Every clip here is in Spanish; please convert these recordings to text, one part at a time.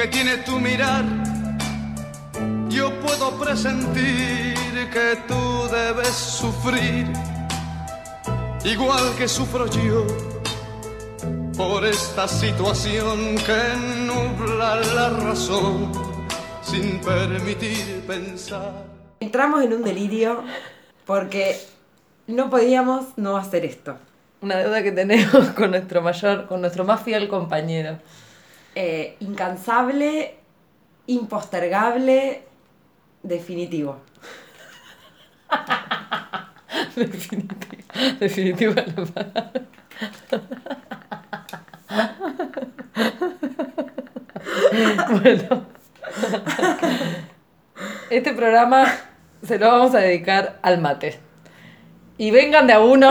que tiene tu mirar, yo puedo presentir que tú debes sufrir, igual que sufro yo, por esta situación que nubla la razón sin permitir pensar. Entramos en un delirio porque no podíamos no hacer esto. Una deuda que tenemos con nuestro mayor, con nuestro más fiel compañero. Eh, incansable, impostergable, definitivo. Definitivo. Definitivo la. Bueno. Este programa se lo vamos a dedicar al mate. Y vengan de a uno,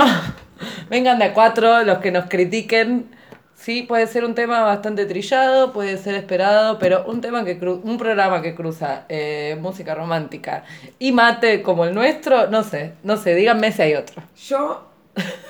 vengan de a cuatro los que nos critiquen. Sí, puede ser un tema bastante trillado, puede ser esperado, pero un tema que cru- un programa que cruza eh, música romántica y mate como el nuestro, no sé, no sé, díganme si hay otro. Yo,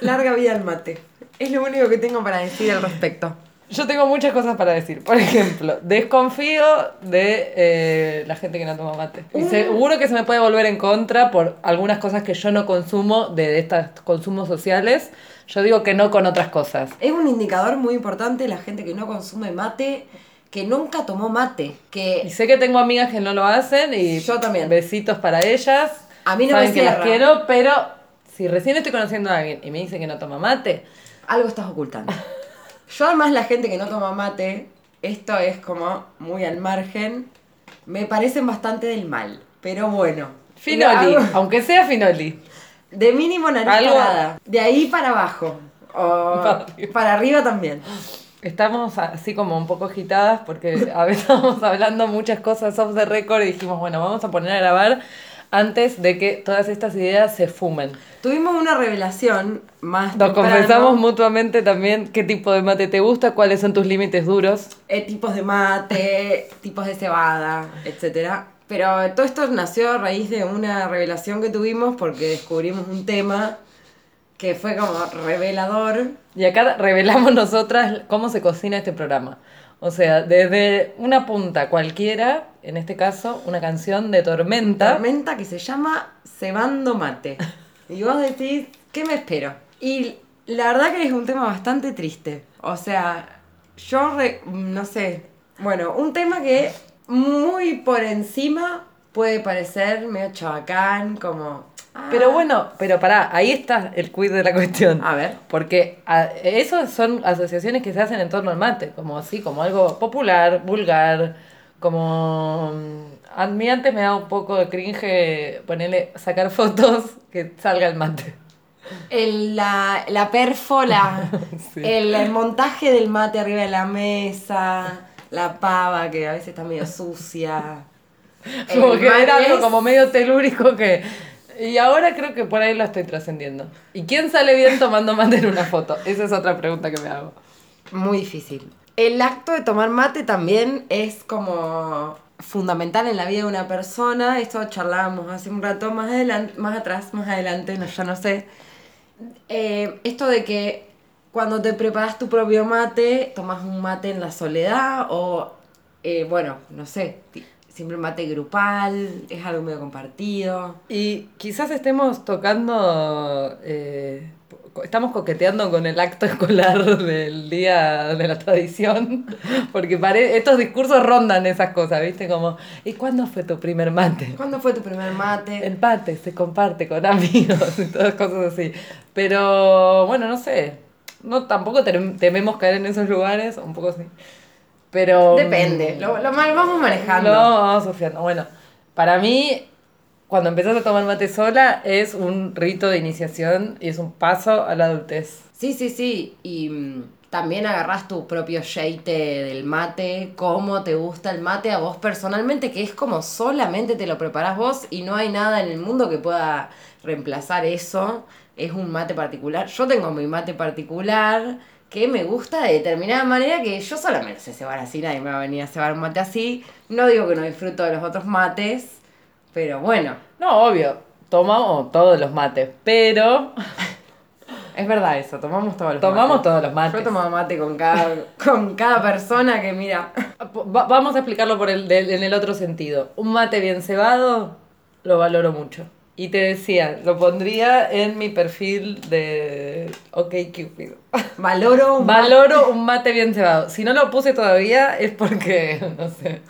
larga vida al mate. Es lo único que tengo para decir al respecto. Yo tengo muchas cosas para decir. Por ejemplo, desconfío de eh, la gente que no toma mate. Y seguro que se me puede volver en contra por algunas cosas que yo no consumo de estos consumos sociales. Yo digo que no con otras cosas. Es un indicador muy importante la gente que no consume mate, que nunca tomó mate, Y que sé que tengo amigas que no lo hacen y Yo también. besitos para ellas. A mí no Saben me que las quiero, pero si recién estoy conociendo a alguien y me dice que no toma mate, algo estás ocultando. Yo además la gente que no toma mate, esto es como muy al margen, me parecen bastante del mal, pero bueno. Finoli, aunque sea Finoli. De mínimo nariz Algo- parada. De ahí para abajo. O Para arriba. para arriba también. Estamos así como un poco agitadas porque a veces estábamos hablando muchas cosas off the record y dijimos, bueno, vamos a poner a grabar antes de que todas estas ideas se fumen. Tuvimos una revelación más Nos temprano, confesamos mutuamente también qué tipo de mate te gusta, cuáles son tus límites duros. eh, tipos de mate, tipos de cebada, etcétera. Pero todo esto nació a raíz de una revelación que tuvimos porque descubrimos un tema que fue como revelador. Y acá revelamos nosotras cómo se cocina este programa. O sea, desde una punta cualquiera, en este caso, una canción de Tormenta. Tormenta que se llama Cebando Mate. Y vos decís, ¿qué me espero? Y la verdad que es un tema bastante triste. O sea, yo, re- no sé, bueno, un tema que muy por encima puede parecer medio chabacán, como... ah, Pero bueno, pero pará, ahí está el quid de la cuestión. A ver. Porque a- eso son asociaciones que se hacen en torno al mate, como así, como algo popular, vulgar, como... mm, A mí antes me da un poco de cringe ponerle, sacar fotos que salga el mate. El, la, la perfola, Sí. el, el montaje del mate arriba de la mesa, la pava que a veces está medio sucia. Como El que era algo como medio telúrico que... Y ahora creo que por ahí lo estoy trascendiendo. ¿Y quién sale bien tomando mate en una foto? Esa es otra pregunta que me hago. Muy difícil. El acto de tomar mate también es como fundamental en la vida de una persona. Esto charlábamos hace un rato más adelante, más atrás, más adelante, no, ya no sé. Eh, esto de que cuando te preparas tu propio mate, tomas un mate en la soledad o, eh, bueno, no sé, siempre un mate grupal, es algo medio compartido. Y quizás estemos tocando, eh, estamos coqueteando con el acto escolar del día de la tradición, porque pare- estos discursos rondan esas cosas, ¿viste? Como, ¿y cuándo fue tu primer mate? ¿Cuándo fue tu primer mate? El mate se comparte con amigos y todas cosas así. Pero bueno, no sé. No, tampoco tem- tememos caer en esos lugares, un poco sí. Pero. Depende, mm, lo, lo mal vamos manejando. No, vamos surfeando. Bueno, para mí, cuando empezás a tomar mate sola, es un rito de iniciación y es un paso a la adultez. Sí, sí, sí. Y mm, también agarrás tu propio sheite del mate, cómo te gusta el mate a vos personalmente, que es como solamente te lo preparás vos y no hay nada en el mundo que pueda reemplazar eso. Es un mate particular. Yo tengo mi mate particular que me gusta de determinada manera que yo sola me lo sé cebar así, nadie me va a venir a cebar un mate así. No digo que no disfruto de los otros mates, pero bueno, No, obvio, tomamos todos los mates, pero es verdad eso, tomamos todos los tomamos mates. todos los mates. Yo he tomado mate con cada, con cada persona que mira. Va- vamos a explicarlo por el, del- en el otro sentido. Un mate bien cebado lo valoro mucho. Y te decía, lo pondría en mi perfil de OK Cupid. Valoro un Valoro un mate bien cebado. Si no lo puse todavía es porque, no sé,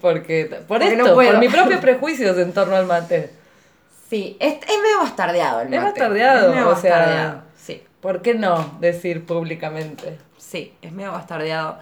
porque por Porque esto, no por mis propios prejuicios en torno al mate. Sí, es, es medio bastardeado el Es mate. bastardeado, medio o sea- bastardeado, Sí, ¿Por qué no decir públicamente? sí, es medio bastardeado.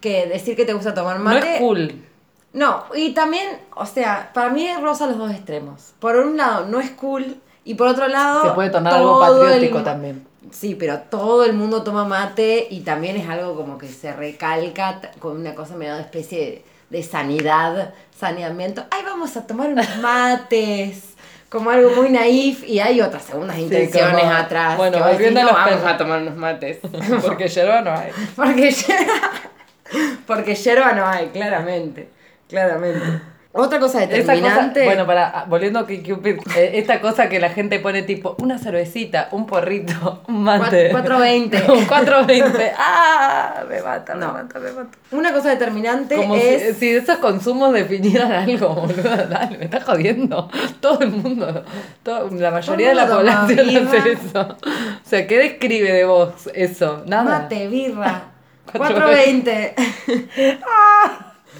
Que decir que te gusta tomar No mate. es cool. No, y también, o sea, para mí rosa los dos extremos. Por un lado, no es cool. Y por otro lado. Se puede tornar algo el- patriótico también. Sí, pero todo el mundo toma mate y también es algo como que se recalca con una cosa medio de especie de, sanidad, saneamiento. Ay, vamos a tomar unos mates. Como algo muy naif y hay otras segundas intenciones como- atrás. bueno, volviendo a "No, los vamos perros". a tomar unos mates. Porque yerba no hay. Porque yerba, porque yerba no hay, claramente. Claramente. Otra cosa determinante. bueno, para volviendo a Cupid, eh, esta cosa que la gente pone tipo una cervecita, un porrito, un mate. Cuat- 420. un 420. ¡Ah! Me mata, me No. mata, me mata. Una cosa determinante Como es. si, si esos consumos definieran algo, boludo. Dale, me estás jodiendo. Todo el mundo, todo- la mayoría de la población toma hace birra. eso. O sea, ¿qué describe de vos eso? Nada. Mate, birra. 420.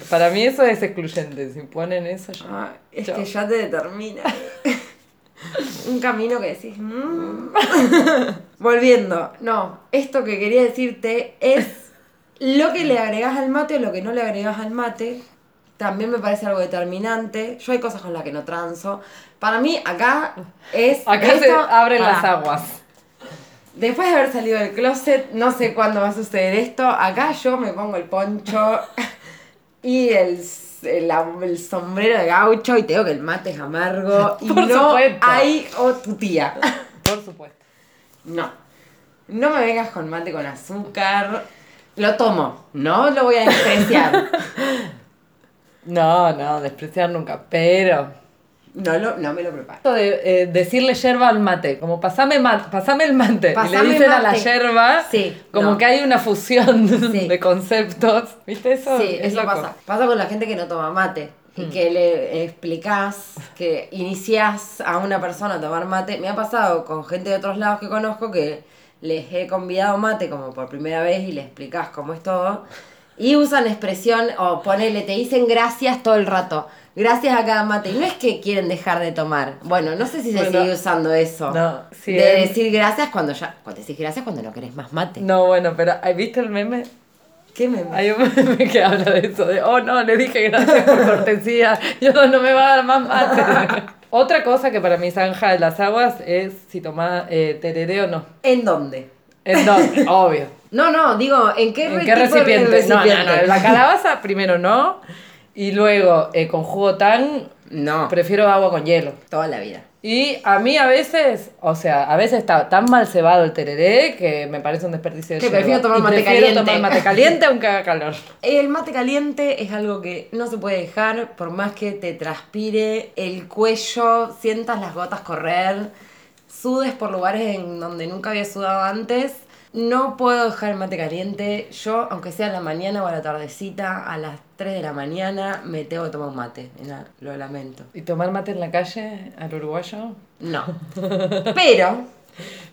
Para mí eso es excluyente. Si ponen eso, yo. Ah, es Chao. que ya te determina. Un camino que decís. "Mm". Volviendo, no, esto que quería decirte es lo que le agregás al mate o lo que no le agregás al mate. También me parece algo determinante. Yo hay cosas con las que no transo. Para mí, acá es. Acá se abren las aguas. Después de haber salido del closet, no sé cuándo va a suceder esto. Acá yo me pongo el poncho y el, el, el sombrero de gaucho y te digo que el mate es amargo. Y Por no supuesto. hay o tu tía. Por supuesto. No. No me vengas con mate con azúcar. Lo tomo, no lo voy a despreciar. No, no, despreciar nunca, pero... No, lo, no me lo preparo. Esto de eh, decirle yerba al mate, como pasame, ma- pasame el mate, y Pasame le dicen a la mate. yerba, Sí, como no. que hay una fusión Sí. de conceptos, ¿viste eso? Sí, Es eso loco. pasa. Pasa con la gente que no toma mate. Y que le explicás, que iniciás a una persona a tomar mate. Me ha pasado con gente de otros lados que conozco que les he convidado mate como por primera vez y le explicás cómo es todo. Y usan expresión, o ponele, te dicen gracias todo el rato. Gracias a cada mate. Y no es que quieren dejar de tomar. Bueno, no sé si se Bueno, sigue usando eso. no, sí, de es- decir gracias cuando ya. Cuando decís gracias cuando no querés más mate. No, bueno, pero ¿hay- ¿viste el meme? ¿Qué me Hay un meme que habla de eso, de, oh no, le dije gracias por cortesía, yo no me va a dar más mate. Otra cosa que para mí zanja de las aguas es si toma eh, tereré o no. ¿En dónde? ¿En dónde? Obvio. No, no, digo, ¿en qué, ¿En re- qué de recipiente? No, no, no, La calabaza primero no. Y luego eh, con jugo tan No, Prefiero agua con hielo. toda la vida. Y a mí a veces, o sea, a veces está tan mal cebado el tereré que me parece un desperdicio de Que prefiero tomar mate prefiero caliente. tomar mate caliente aunque haga calor. El mate caliente es algo que no se puede dejar, por más que te transpire el cuello, sientas las gotas correr, sudes por lugares en donde nunca había sudado antes. No puedo dejar el mate caliente. Yo, aunque sea a la mañana o a la tardecita, a las 3 de la mañana, me tengo que tomar un mate. Mira, Lo lamento. ¿Y tomar mate en la calle al uruguayo? No. Pero,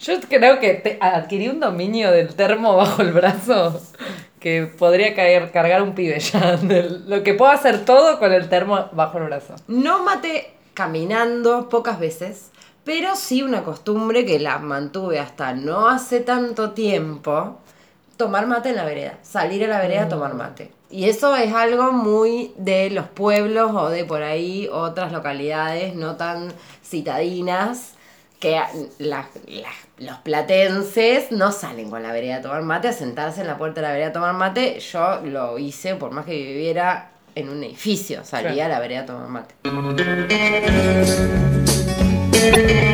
Yo creo que te- adquirí un dominio del termo bajo el brazo que podría caer, cargar un pibe ya. lo que puedo hacer todo con el termo bajo el brazo. No mate caminando pocas veces, pero sí una costumbre que la mantuve hasta no hace tanto tiempo, tomar mate en la vereda, salir a la vereda a tomar mate. Y eso es algo muy de los pueblos o de por ahí otras localidades no tan citadinas, que los platenses no salen con la vereda a tomar mate, a sentarse en la puerta de la vereda a tomar mate. Yo lo hice por más que viviera en un edificio, salía Claro. a la vereda a tomar mate. Thank you.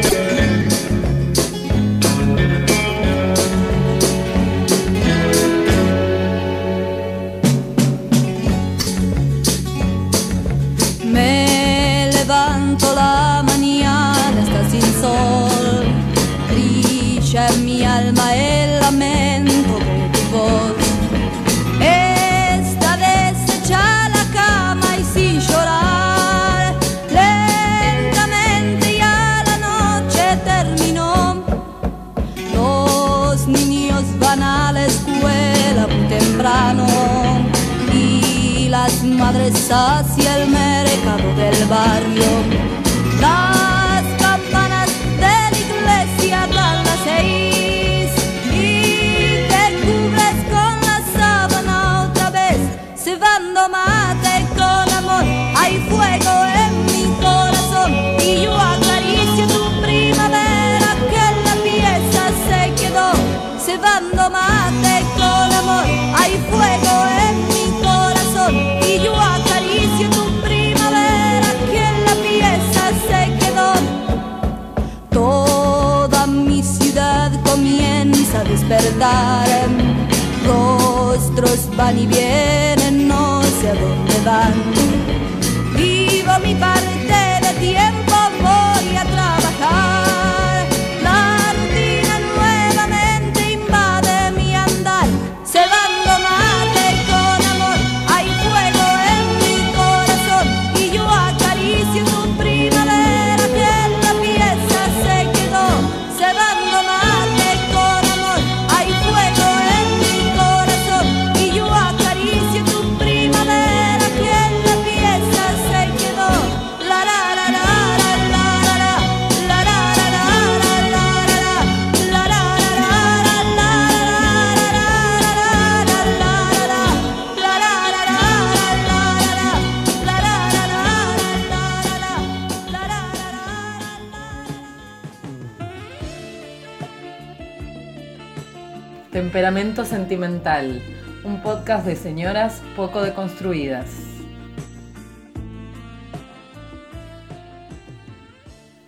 Hacia el mercado del barrio. Las campanas de la iglesia dan las seis y te cubres con la sábana otra vez, cebando mate con amor. Hay fuego en mi corazón y yo acaricio tu primavera que la pieza se quedó, cebando mate con amor. Hay fuego en mi a despertar. Rostros van y vienen, no sé a dónde van. Vivo mi parte de tiempo, Temperamento sentimental, un podcast de señoras poco deconstruidas.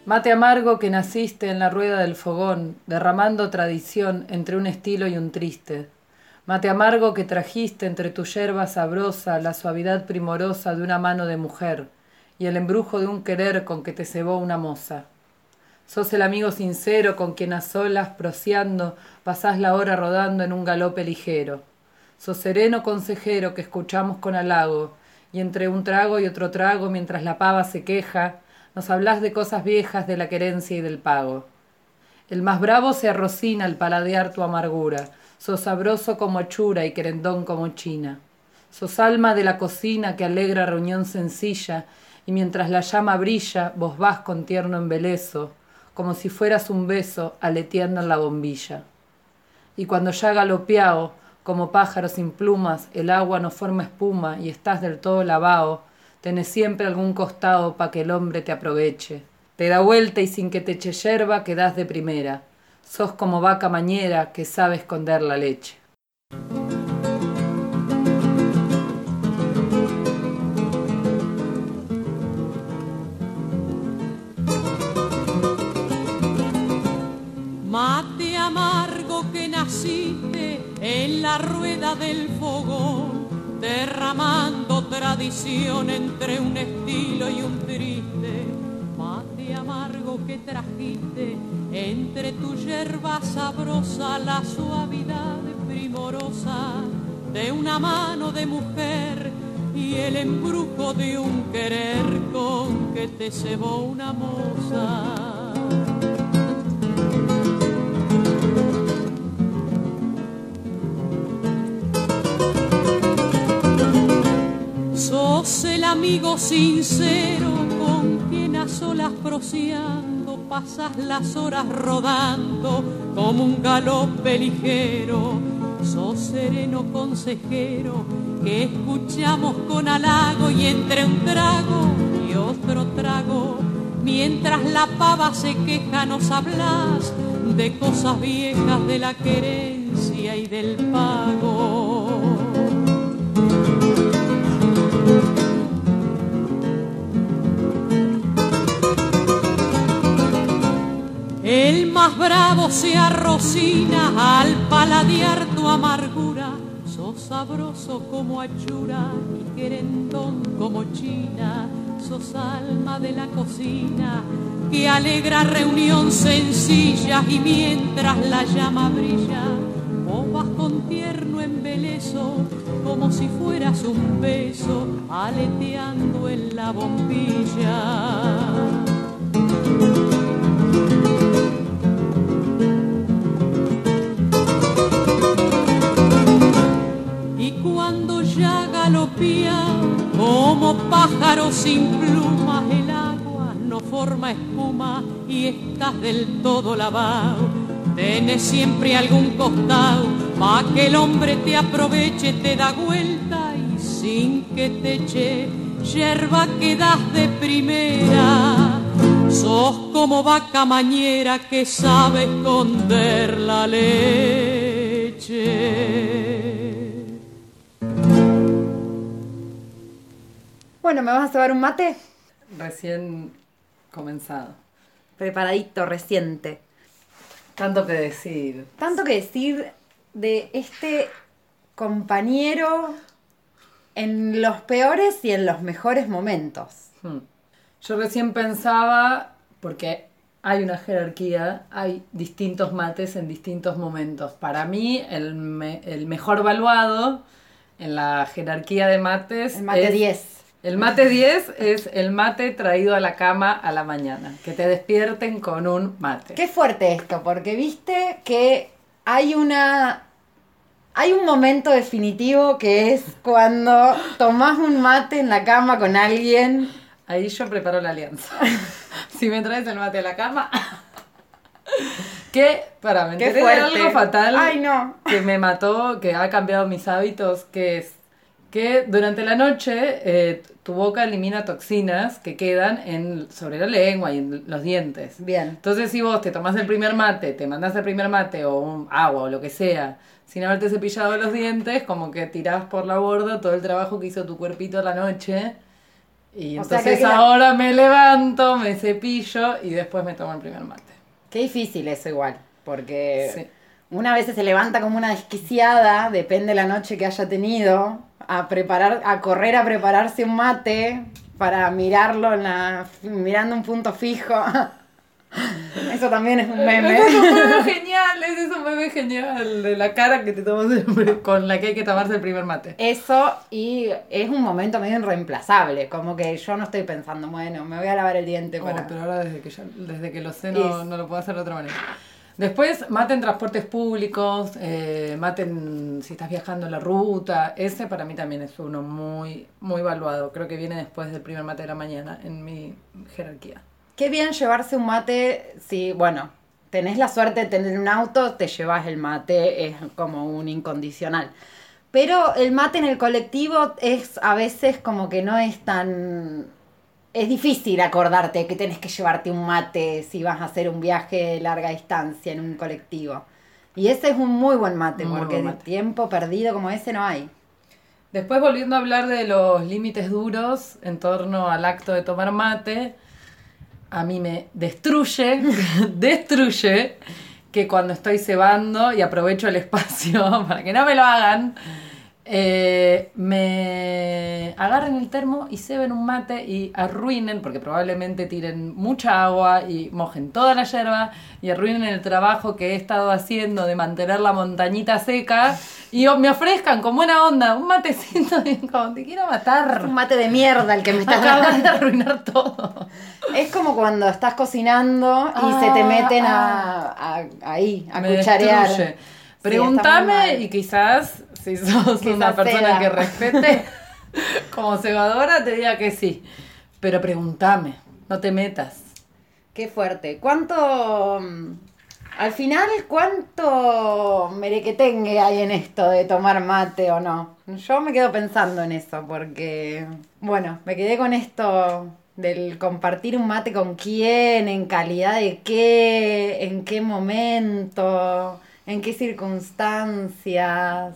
Mate amargo que naciste en la rueda del fogón, derramando tradición entre un estilo y un triste. Mate amargo que trajiste entre tu yerba sabrosa la suavidad primorosa de una mano de mujer y el embrujo de un querer con que te cebó una moza. Sos el amigo sincero con quien a solas, proseando, pasás la hora rodando en un galope ligero. Sos sereno consejero que escuchamos con halago, y entre un trago y otro trago, mientras la pava se queja, nos hablás de cosas viejas de la querencia y del pago. El más bravo se arrocina al paladear tu amargura, sos sabroso como achura y querendón como china. Sos alma de la cocina que alegra reunión sencilla, y mientras la llama brilla, vos vas con tierno embeleso, como si fueras un beso aleteando en la bombilla. Y cuando ya galopeao, como pájaro sin plumas, el agua no forma espuma y estás del todo lavao, tenés siempre algún costado pa' que el hombre te aproveche. Te da vuelta y sin que te eche yerba quedás de primera. Sos como vaca mañera que sabe esconder la leche. Naciste en la rueda del fogón, derramando tradición entre un estilo y un triste. Mate amargo que trajiste entre tu yerba sabrosa, la suavidad primorosa de una mano de mujer y el embrujo de un querer con que te cebó una moza. Sos el amigo sincero con quien a solas prociando pasas las horas rodando como un galope ligero. Sos sereno consejero que escuchamos con halago y entre un trago y otro trago. Mientras la pava se queja nos hablas de cosas viejas de la querencia y del pago. El más bravo se arrocina al paladear tu amargura. Sos sabroso como achura y querendón como china. Sos alma de la cocina que alegra reunión sencilla y mientras la llama brilla, vos con tierno embeleso como si fueras un beso aleteando en la bombilla. Galopía como pájaro sin plumas, el agua no forma espuma y estás del todo lavado. Tenés siempre algún costado pa' que el hombre te aproveche, te da vuelta y sin que te eche yerba quedas de primera. Sos como vaca mañera que sabe esconder la leche. Bueno, ¿me vas a cebar un mate? Recién comenzado. Preparadito, reciente. Tanto que decir. Tanto que decir de este compañero en los peores y en los mejores momentos. Hmm. Yo recién pensaba, porque hay una jerarquía, hay distintos mates en distintos momentos. Para mí, el, me- el mejor valuado en la jerarquía de mates El mate es- 10. El mate 10 es el mate traído a la cama a la mañana. Que te despierten con un mate. Qué fuerte esto, porque viste que hay una. Hay un momento definitivo que es cuando tomás un mate en la cama con alguien. Ahí yo preparo la alianza. si me traes el mate a la cama. que, para, me Qué enteré de fuerte. algo fatal. Ay, no. Que me mató, que ha cambiado mis hábitos, que es que durante la noche eh, tu boca elimina toxinas que quedan en, sobre la lengua y en los dientes. Bien. Entonces, si vos te tomás el primer mate, te mandás el primer mate o un agua o lo que sea, sin haberte cepillado los dientes, como que tirás por la borda todo el trabajo que hizo tu cuerpito a la noche. Y O entonces que la- ahora me levanto, me cepillo y después me tomo el primer mate. Qué difícil eso igual, porque Sí. Una vez se levanta como una desquiciada, depende la noche que haya tenido, a preparar, a correr a prepararse un mate para mirarlo en la, mirando un punto fijo. Eso también es un meme. Es un meme genial, es un meme genial de la cara que te tomas el- con la que hay que tomarse el primer mate. Eso y es un momento medio irreemplazable, como que yo no estoy pensando, bueno, me voy a lavar el diente Bueno, para... pero ahora desde que, ya- desde que lo sé no, Es- no lo puedo hacer de otra manera. Después, mate en transportes públicos, eh, mate en- si estás viajando en la ruta. Ese para mí también es uno muy, muy valuado. Creo que viene después del primer mate de la mañana en mi jerarquía. Qué bien llevarse un mate si, bueno, tenés la suerte de tener un auto, te llevas el mate, es como un incondicional. Pero el mate en el colectivo es a veces como que no es tan... Es difícil acordarte que tenés que llevarte un mate si vas a hacer un viaje de larga distancia en un colectivo. Y ese es un muy buen mate, Muy porque buen de mate. tiempo perdido como ese no hay. Después, volviendo a hablar de los límites duros en torno al acto de tomar mate, a mí me destruye, destruye que cuando estoy cebando y aprovecho el espacio para que no me lo hagan, eh, me agarren el termo y ceben un mate y arruinen, porque probablemente tiren mucha agua y mojen toda la yerba y arruinen el trabajo que he estado haciendo de mantener la montañita seca y me ofrezcan con buena onda un matecito y como te quiero matar. Un mate de mierda el que me estás Acabas de arruinar todo. Es como cuando estás cocinando y se te meten a, a- ahí, a Me cucharear. destruye. Sí, muy mal. y quizás, si sos Quizás una persona sea. que respete como cebadora, te diga que sí. Pero pregúntame, no te metas. Qué fuerte. ¿Cuánto... mm, Al final, ¿cuánto merequetengue hay en esto de tomar mate o no? Yo me quedo pensando en eso porque, bueno, me quedé con esto del compartir un mate con quién, en calidad de qué, en qué momento, en qué circunstancias,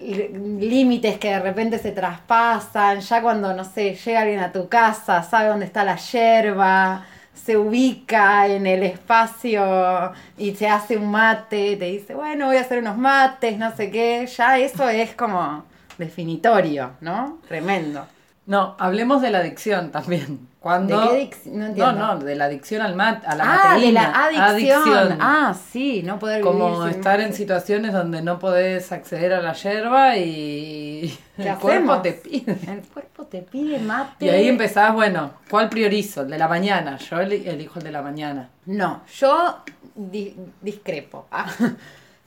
límites que de repente se traspasan, ya cuando, no sé, llega alguien a tu casa, sabe dónde está la yerba, se ubica en el espacio y se hace un mate, te dice, bueno, voy a hacer unos mates, no sé qué, ya eso es como definitorio, ¿no? Tremendo. No, hablemos de la adicción también. Cuando... ¿De qué adic- no entiendo. No, no, de la adicción al mat, a la ah, de la adicción. Ah, sí, no poder vivir Como sin estar en situaciones donde no podés acceder a la yerba y ¿Qué el cuerpo te pide. El cuerpo te pide mate. Y ahí empezás, bueno, ¿cuál priorizo? El de la mañana. Yo eli- elijo el de la mañana. No, yo di- discrepo. Ah.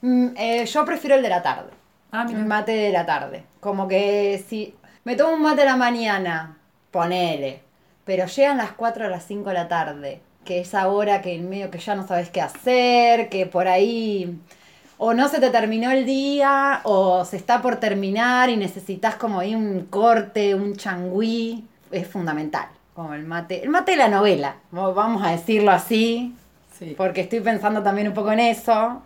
Mm, eh, yo prefiero el de la tarde. Ah, mira. El mate de la tarde. Como que si me tomo un mate a la mañana, ponele. Pero llegan las 4 a las 5 de la tarde, que es ahora que en medio que ya no sabes qué hacer, que por ahí o no se te terminó el día, o se está por terminar y necesitas como ahí un corte, un changüí, es fundamental. Como el mate, el mate de la novela, vamos a decirlo así, Sí. porque estoy pensando también un poco en eso,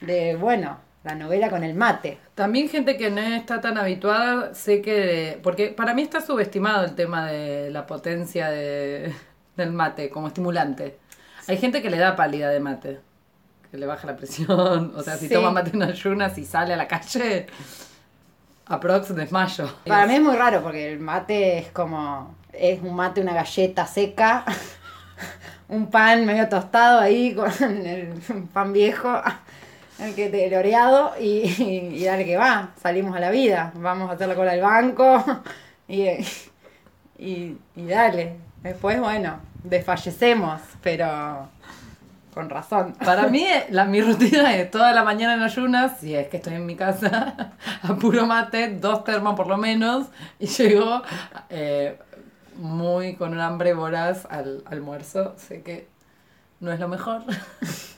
de bueno, la novela con el mate. También gente que no está tan habituada, sé que... Porque para mí está subestimado el tema de la potencia de, del mate como estimulante. Hay gente que le da pálida de mate, que le baja la presión. O sea, si Sí. toma mate en ayunas y sale a la calle, aprox desmayo. Para mí es muy raro porque el mate es como, es un mate, una galleta seca, un pan medio tostado ahí con el pan viejo, el que te oreado y, y dale que va, salimos a la vida, vamos a hacer la cola del banco y, y, y dale. Después, bueno, desfallecemos, pero con razón. Para mí, la, mi rutina es toda la mañana en ayunas, si es que estoy en mi casa, a puro mate, dos termos por lo menos, y llego eh, muy con un hambre voraz al almuerzo. Sé que no es lo mejor,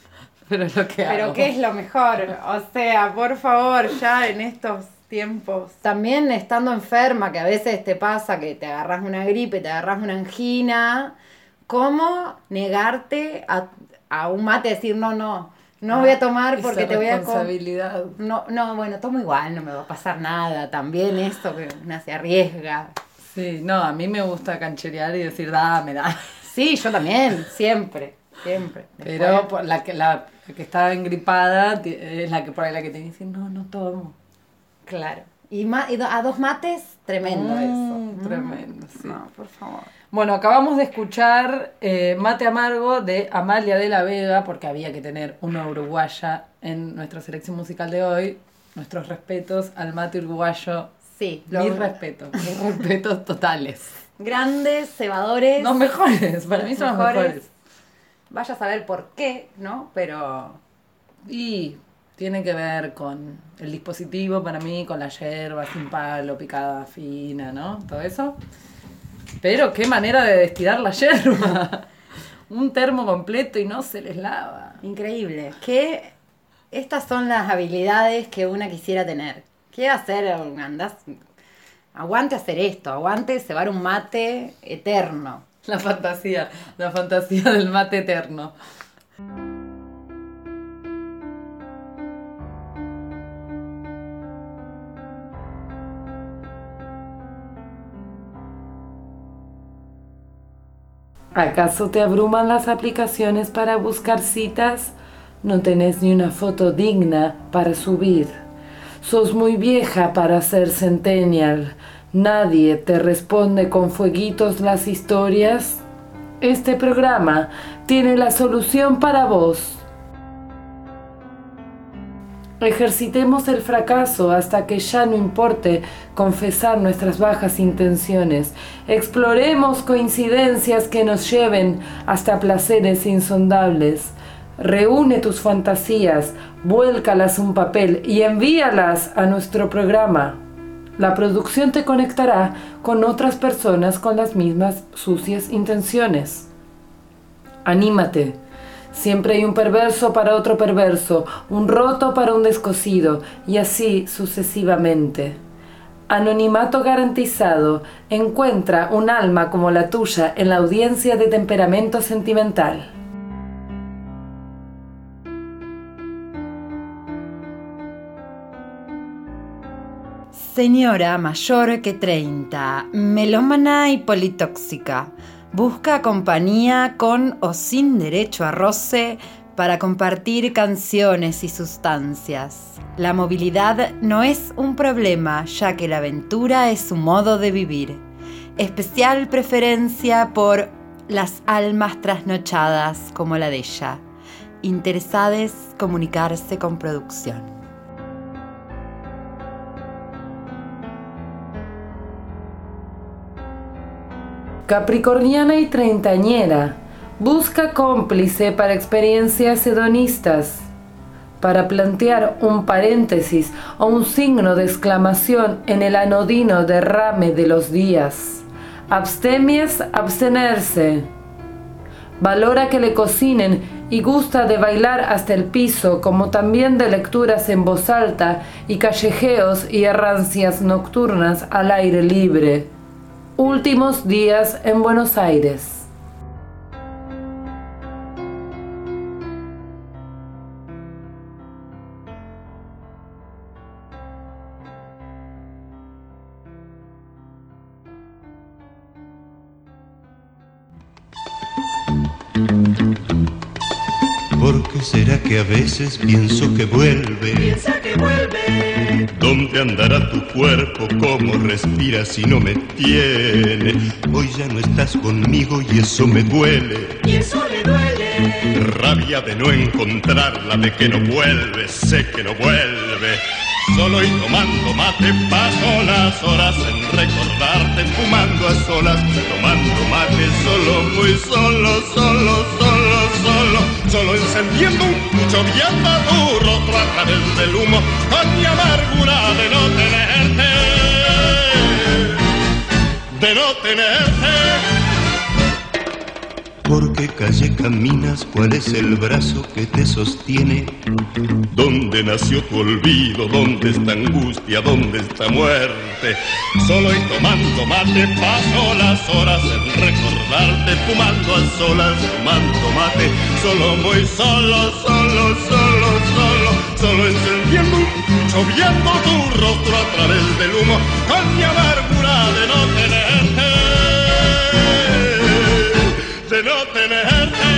pero es lo que hago. Pero ¿qué es lo mejor? O sea, por favor, ya en estos tiempos. También estando enferma, que a veces te pasa que te agarras una gripe, te agarras una angina, ¿cómo negarte a, a un mate decir no, no, no voy a tomar Esa porque te voy a... responsabilidad. No, no, bueno, tomo igual, no me va a pasar nada. También esto que una se arriesga. Sí, no, a mí me gusta cancherear y decir, dame, dame. Sí, yo también, siempre, siempre. Pero Después- la que, la, la que está engripada es la que por ahí la que te dice, no, no tomo. Claro. Y, ma- y do- a dos mates, tremendo Mm, eso. tremendo, sí. No, por favor. Bueno, acabamos de escuchar eh, Mate Amargo de Amalia de la Vega, porque había que tener una uruguaya en nuestra selección musical de hoy. Nuestros respetos al mate uruguayo. Sí, Mis respetos, mis respetos totales. grandes cebadores. Los mejores, para mí son los mejores. Vaya a saber por qué, ¿no? Pero Y tiene que ver con el dispositivo, para mí, con la yerba sin palo, picada fina, ¿no? Todo eso. Pero qué manera de destilar la yerba. Un termo completo y no se les lava. increíble. Que estas son las habilidades que una quisiera tener. ¿Qué hacer? Andás, aguante hacer esto, aguante cebar un mate eterno. La fantasía, la fantasía del mate eterno. ¿Acaso te abruman las aplicaciones para buscar citas? No tenés ni una foto digna para subir. Sos muy vieja para ser centennial. Nadie te responde con fueguitos las historias. Este programa tiene la solución para vos. Ejercitemos el fracaso hasta que ya no importe confesar nuestras bajas intenciones. Exploremos coincidencias que nos lleven hasta placeres insondables. Reúne tus fantasías, vuélcalas un papel y envíalas a nuestro programa. La producción te conectará con otras personas con las mismas sucias intenciones. Anímate. Siempre hay un perverso para otro perverso, un roto para un descosido, y así sucesivamente. Anonimato garantizado. Encuentra un alma como la tuya en la audiencia de temperamento sentimental. Señora mayor que 30, melómana y politóxica, busca compañía con o sin derecho a roce para compartir canciones y sustancias. La movilidad no es un problema, ya que la aventura es su modo de vivir. Especial preferencia por las almas trasnochadas como la de ella. Interesades comunicarse con producción. Capricorniana y treintañera, busca cómplice para experiencias hedonistas, para plantear un paréntesis o un signo de exclamación en el anodino derrame de los días. Abstemias, abstenerse. Valora que le cocinen y gusta de bailar hasta el piso, como también de lecturas en voz alta y callejeos y errancias nocturnas al aire libre últimos días en Buenos Aires. ¿Por qué será que a veces pienso que vuelve? Piensa que vuelve. ¿Dónde andará tu cuerpo? ¿Cómo respira si no me tiene? Hoy ya no estás conmigo y eso me duele. Y eso le duele. Rabia de no encontrarla, de que no vuelve, sé que no vuelve. Solo y tomando mate paso las horas en recordarte, fumando a solas, tomando mate solo, muy solo, solo, solo, solo, solo encendiendo un pucho viendo tu rostro a través del humo, con mi amargura de no tenerte, de no tenerte. ¿Por qué calle caminas? ¿Cuál es el brazo que te sostiene? ¿Dónde nació tu olvido? ¿Dónde está angustia? ¿Dónde está muerte? Solo y tomando mate paso las horas en recordarte, fumando a solas, tomando mate, solo muy solo, solo, solo, solo, solo encendiendo un pucho, viendo tu rostro a través del humo, con mi amargura de no tenerte de no tenerte.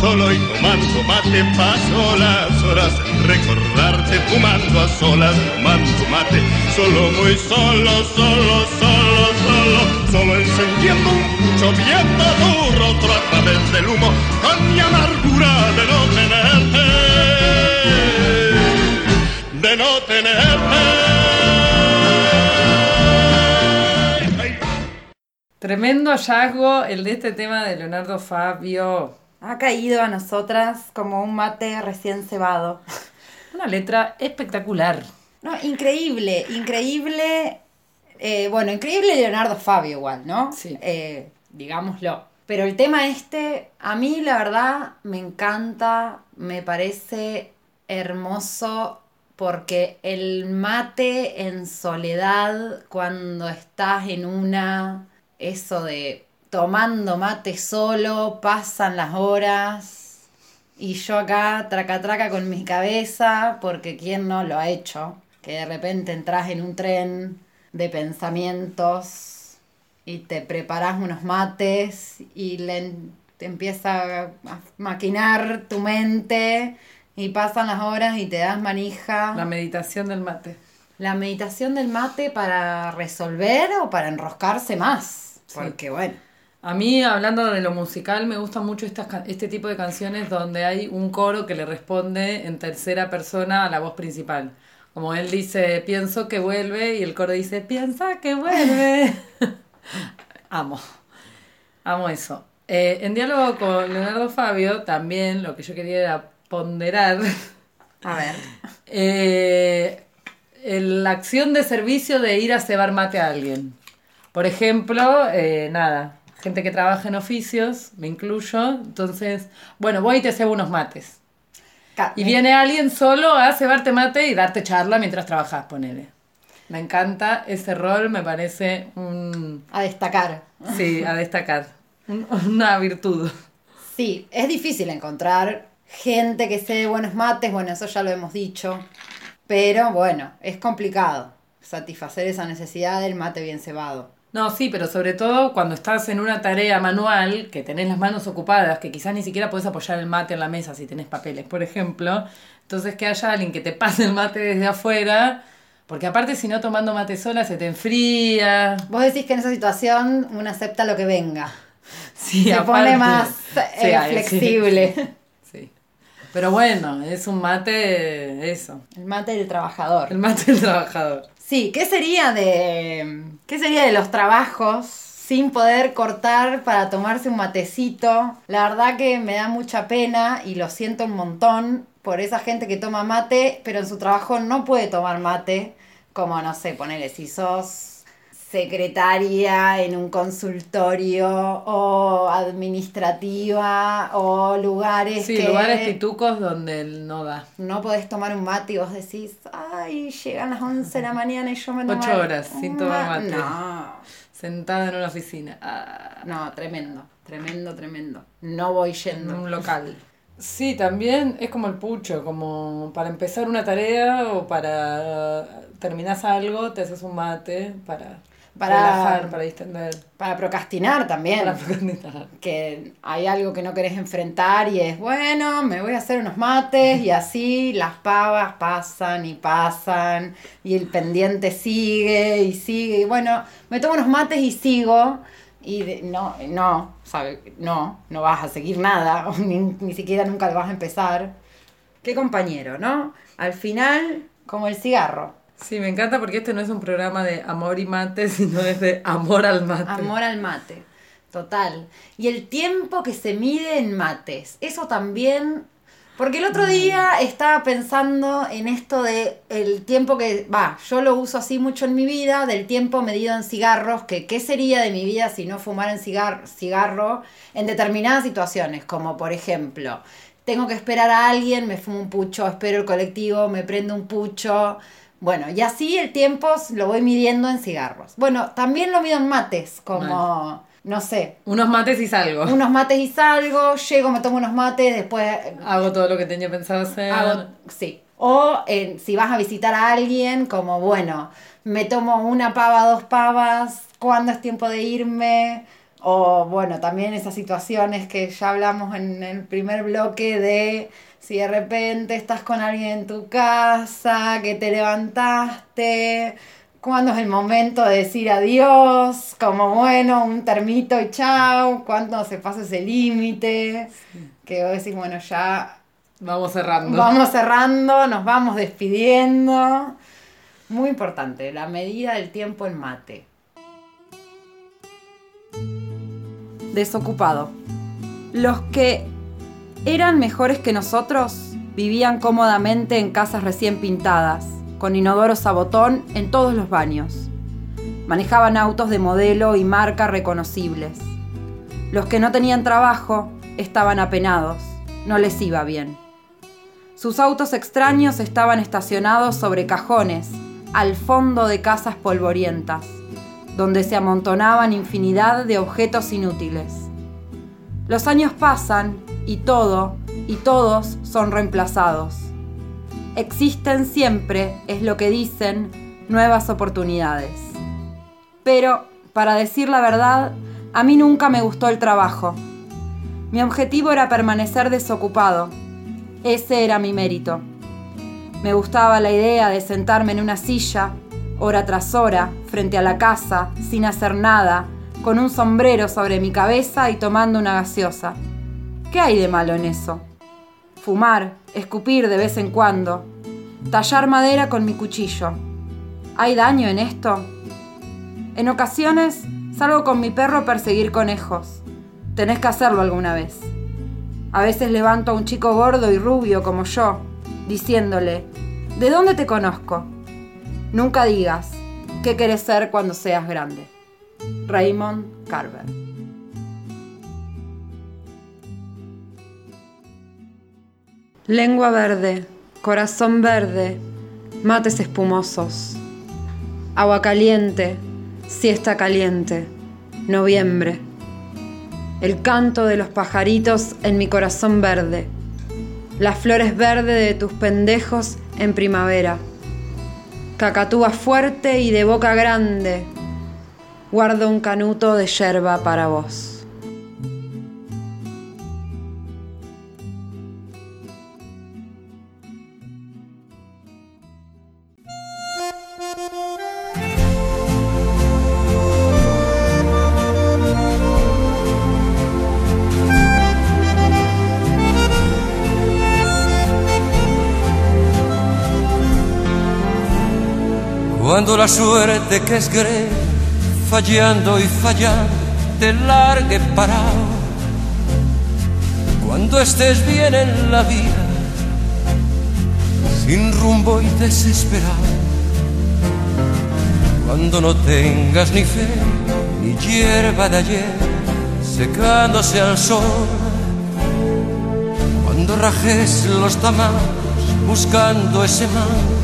Solo y tomando mate paso las horas en recordarte, fumando a solas, tomando mate, solo muy solo, solo, solo, solo, solo encendiendo un pucho, viendo tu rostro a través del humo, con mi amargura de no tenerte de no tenerte. Tremendo hallazgo el de este tema de Leonardo Fabio. Ha caído a nosotras como un mate recién cebado. Una letra espectacular. No, increíble, increíble. eh, bueno, increíble Leonardo Fabio igual, ¿no? Sí. Eh, digámoslo. Pero el tema este, a mí la verdad me encanta, me parece hermoso porque el mate en soledad, cuando estás en una, eso de tomando mate solo, pasan las horas y yo acá traca traca con mi cabeza, porque quién no lo ha hecho. que de repente entras en un tren de pensamientos y te preparas unos mates y le, te empieza a maquinar tu mente y pasan las horas y te das manija. La meditación del mate. La meditación del mate para resolver o para enroscarse más. Porque bueno, A mí, hablando de lo musical, me gustan mucho estas, este tipo de canciones donde hay un coro que le responde en tercera persona a la voz principal. Como él dice, pienso que vuelve, y el coro dice, piensa que vuelve. Amo. Amo eso. Eh, en diálogo con Leonardo Fabio, también lo que yo quería era ponderar a ver. eh, la acción de servicio de ir a cebar mate a alguien. Por ejemplo, eh, nada, gente que trabaja en oficios, me incluyo, entonces, bueno, voy y te cebo unos mates. Y viene alguien solo a cebarte mate y darte charla mientras trabajas, ponele. Me encanta ese rol, me parece un... A destacar. Sí, a destacar. Un- una virtud. Sí, es difícil encontrar gente que se buenos mates, bueno, eso ya lo hemos dicho, pero bueno, es complicado satisfacer esa necesidad del mate bien cebado. No, sí, pero sobre todo cuando estás en una tarea manual, que tenés las manos ocupadas, que quizás ni siquiera puedes apoyar el mate en la mesa si tenés papeles, por ejemplo. Entonces que haya alguien que te pase el mate desde afuera, porque aparte si no tomando mate sola se te enfría. Vos decís que en esa situación uno acepta lo que venga. Sí, Se pone aparte. más Sí, eh, flexible. Pero bueno, es un mate, eso. El mate del trabajador. El mate del trabajador. Sí, ¿qué sería de qué sería de los trabajos sin poder cortar para tomarse un matecito? La verdad que me da mucha pena y lo siento un montón por esa gente que toma mate, pero en su trabajo no puede tomar mate, como no sé, ponele si sos secretaria en un consultorio o administrativa o lugares Sí, que lugares pitucos donde él no da. no podés tomar un mate y vos decís, ay, llegan las 11 de la mañana y yo me tomo Ocho horas sin tomar ma-". mate. No, Sentada en una oficina. Ah. no, tremendo, tremendo, tremendo. No voy en yendo. un local. Sí, también es como el pucho, como para empezar una tarea o para terminar algo, te haces un mate para, Para- relajar, para distender, Para procrastinar también. para procrastinar. Que hay algo que no querés enfrentar y es, bueno, me voy a hacer unos mates y así las pavas pasan y pasan y el pendiente sigue y sigue. Y bueno, me tomo unos mates y sigo. Y de- no, no, sabe, no, no vas a seguir nada, ni, ni siquiera nunca lo vas a empezar. Qué compañero, ¿no? Al final, como el cigarro, Sí, me encanta porque este no es un programa de amor y mate, sino es de amor al mate. amor al mate, total. Y el tiempo que se mide en mates, eso también... Porque el otro día estaba pensando en esto de el tiempo que, va, yo lo uso así mucho en mi vida, del tiempo medido en cigarros, que qué sería de mi vida si no fumara en cigar- cigarro en determinadas situaciones, como por ejemplo, tengo que esperar a alguien, me fumo un pucho, espero el colectivo, me prendo un pucho. Bueno, y así el tiempo lo voy midiendo en cigarros. Bueno, también lo mido en mates, como, no sé, Unos mates y salgo. unos mates y salgo, llego, me tomo unos mates, después Hago todo lo que tenía pensado hacer. hago, sí. O eh, si vas a visitar a alguien, como bueno, me tomo una pava, dos pavas, ¿cuándo es tiempo de irme? O bueno, también esas situaciones que ya hablamos en el primer bloque de si de repente estás con alguien en tu casa, que te levantaste, cuándo es el momento de decir adiós, como bueno, un termito y chao, cuándo se pasa ese límite, que vos decís, bueno, ya Vamos cerrando. Vamos cerrando, nos vamos despidiendo. Muy importante, la medida del tiempo en mate. Desocupado. Los que eran mejores que nosotros vivían cómodamente en casas recién pintadas, con inodoros a botón en todos los baños. Manejaban autos de modelo y marca reconocibles. Los que no tenían trabajo estaban apenados, no les iba bien. Sus autos extraños estaban estacionados sobre cajones, al fondo de casas polvorientas, donde se amontonaban infinidad de objetos inútiles. Los años pasan y todo y todos son reemplazados. Existen siempre, es lo que dicen, nuevas oportunidades. Pero, para decir la verdad, a mí nunca me gustó el trabajo. Mi objetivo era permanecer desocupado. Ese era mi mérito. Me gustaba la idea de sentarme en una silla, hora tras hora, frente a la casa, sin hacer nada, con un sombrero sobre mi cabeza y tomando una gaseosa. ¿Qué hay de malo en eso? Fumar, escupir de vez en cuando, tallar madera con mi cuchillo. ¿Hay daño en esto? En ocasiones salgo con mi perro a perseguir conejos. Tenés que hacerlo alguna vez. A veces levanto a un chico gordo y rubio como yo, diciéndole, ¿de dónde te conozco? Nunca digas, ¿qué querés ser cuando seas grande? Raymond Carver. Lengua verde, corazón verde, mates espumosos. Agua caliente, siesta caliente, noviembre. El canto de los pajaritos en mi corazón verde. Las flores verdes de tus pendejos en primavera. Cacatúa fuerte y de boca grande. Guardo un canuto de yerba para vos. Cuando la suerte que es gre, fallando y fallando, te largue parado. Cuando estés bien en la vida, sin rumbo y desesperado. Cuando no tengas ni fe, ni hierba de ayer, secándose al sol. Cuando rajes los tamaños, buscando ese mal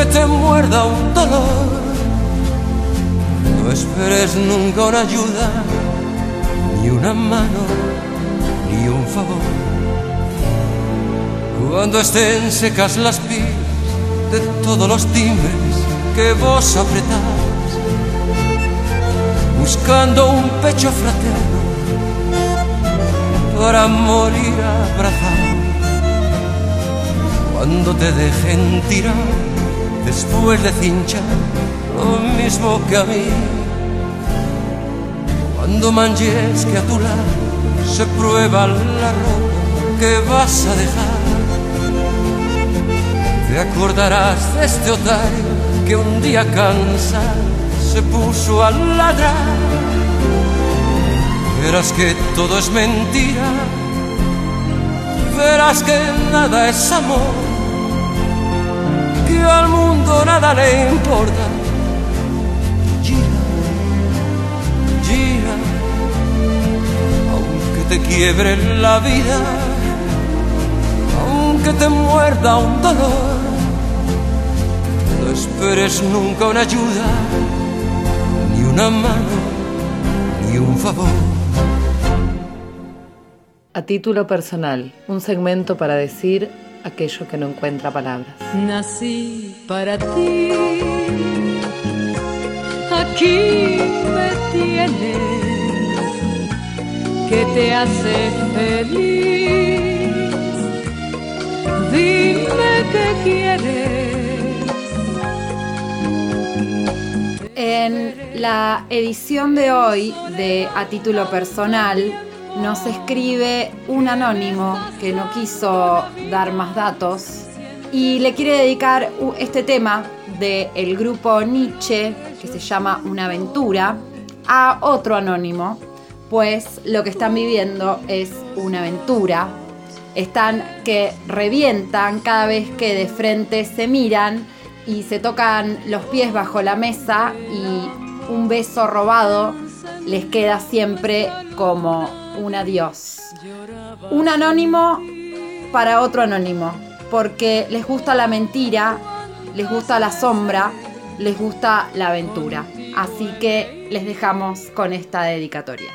que te muerda un dolor. No esperes nunca una ayuda, ni una mano, ni un favor. Cuando estén secas las pies de todos los timbres que vos apretás, buscando un pecho fraterno para morir abrazado. Cuando te dejen tirar después de cinchar lo mismo que a mí. Cuando manches que a tu lado se prueba la ropa que vas a dejar, te acordarás de este otario que un día cansado se puso a ladrar. Verás que todo es mentira, verás que nada es amor al mundo nada le importa. Gira, gira, aunque te quiebre la vida, aunque te muerda un dolor, no esperes nunca una ayuda, ni una mano, ni un favor. A título personal, un segmento para decir aquello que no encuentra palabras. Nací para ti, aquí me tienes, que te hace feliz. Dime qué quieres. En la edición de hoy de A título personal, nos escribe un anónimo que no quiso dar más datos y le quiere dedicar este tema del grupo Nietzsche, que se llama Una aventura, a otro anónimo, pues lo que están viviendo es una aventura. Están que revientan cada vez que de frente se miran y se tocan los pies bajo la mesa y un beso robado les queda siempre como un adiós. Un anónimo para otro anónimo, porque les gusta la mentira, les gusta la sombra, les gusta la aventura. Así que les dejamos con esta dedicatoria.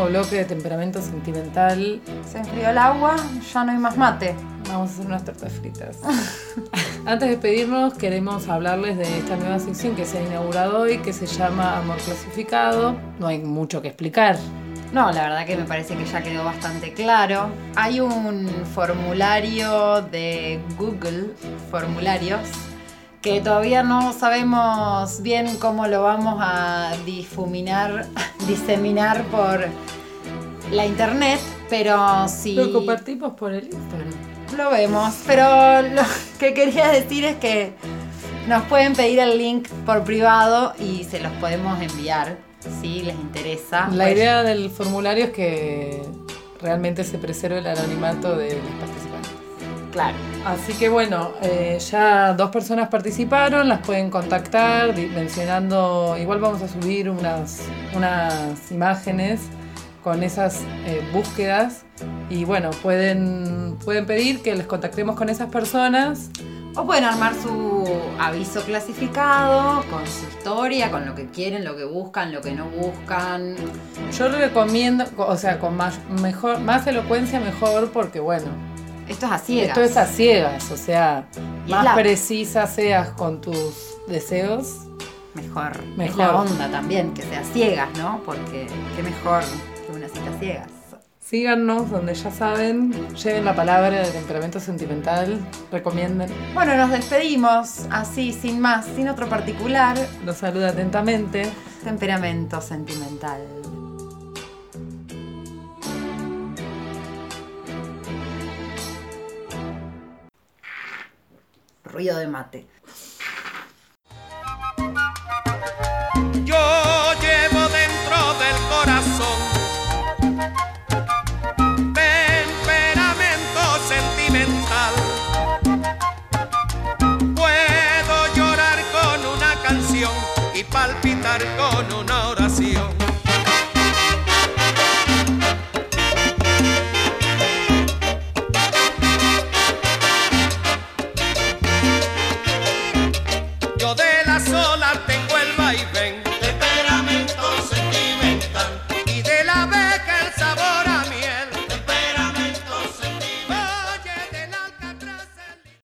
Último bloque de temperamento sentimental. Se enfrió el agua, ya no hay más mate. Vamos a hacer unas tortas fritas. Antes de pedirnos, queremos hablarles de esta nueva sección que se ha inaugurado hoy, que se llama Amor Clasificado. No hay mucho que explicar. No, la verdad que me parece que ya quedó bastante claro. Hay un formulario de Google, formularios, que todavía no sabemos bien cómo lo vamos a difuminar, diseminar por la internet, pero si Lo compartimos por el Instagram. lo vemos. Pero lo que quería decir es que nos pueden pedir el link por privado y se los podemos enviar si les interesa. La Pues, idea del formulario es que realmente se preserve el anonimato de participantes. Claro. Así que bueno, eh, ya dos personas participaron, las pueden contactar mencionando, igual vamos a subir unas, unas imágenes con esas eh, búsquedas y bueno, pueden, pueden pedir que les contactemos con esas personas. O pueden armar su aviso clasificado con su historia, con lo que quieren, lo que buscan, lo que no buscan. Yo recomiendo, o sea, con más, mejor, más elocuencia mejor porque bueno, Esto es a ciegas. esto es a ciegas, o sea, Y más la- precisa seas con tus deseos, Mejor. Es Mejor. la onda también, que sea ciegas, ¿no? Porque qué mejor que una cita ciegas. Síganos donde ya saben, lleven la palabra de temperamento sentimental, recomienden. Bueno, nos despedimos así, sin más, sin otro particular. Los saluda atentamente. Temperamento sentimental. Ruido de mate.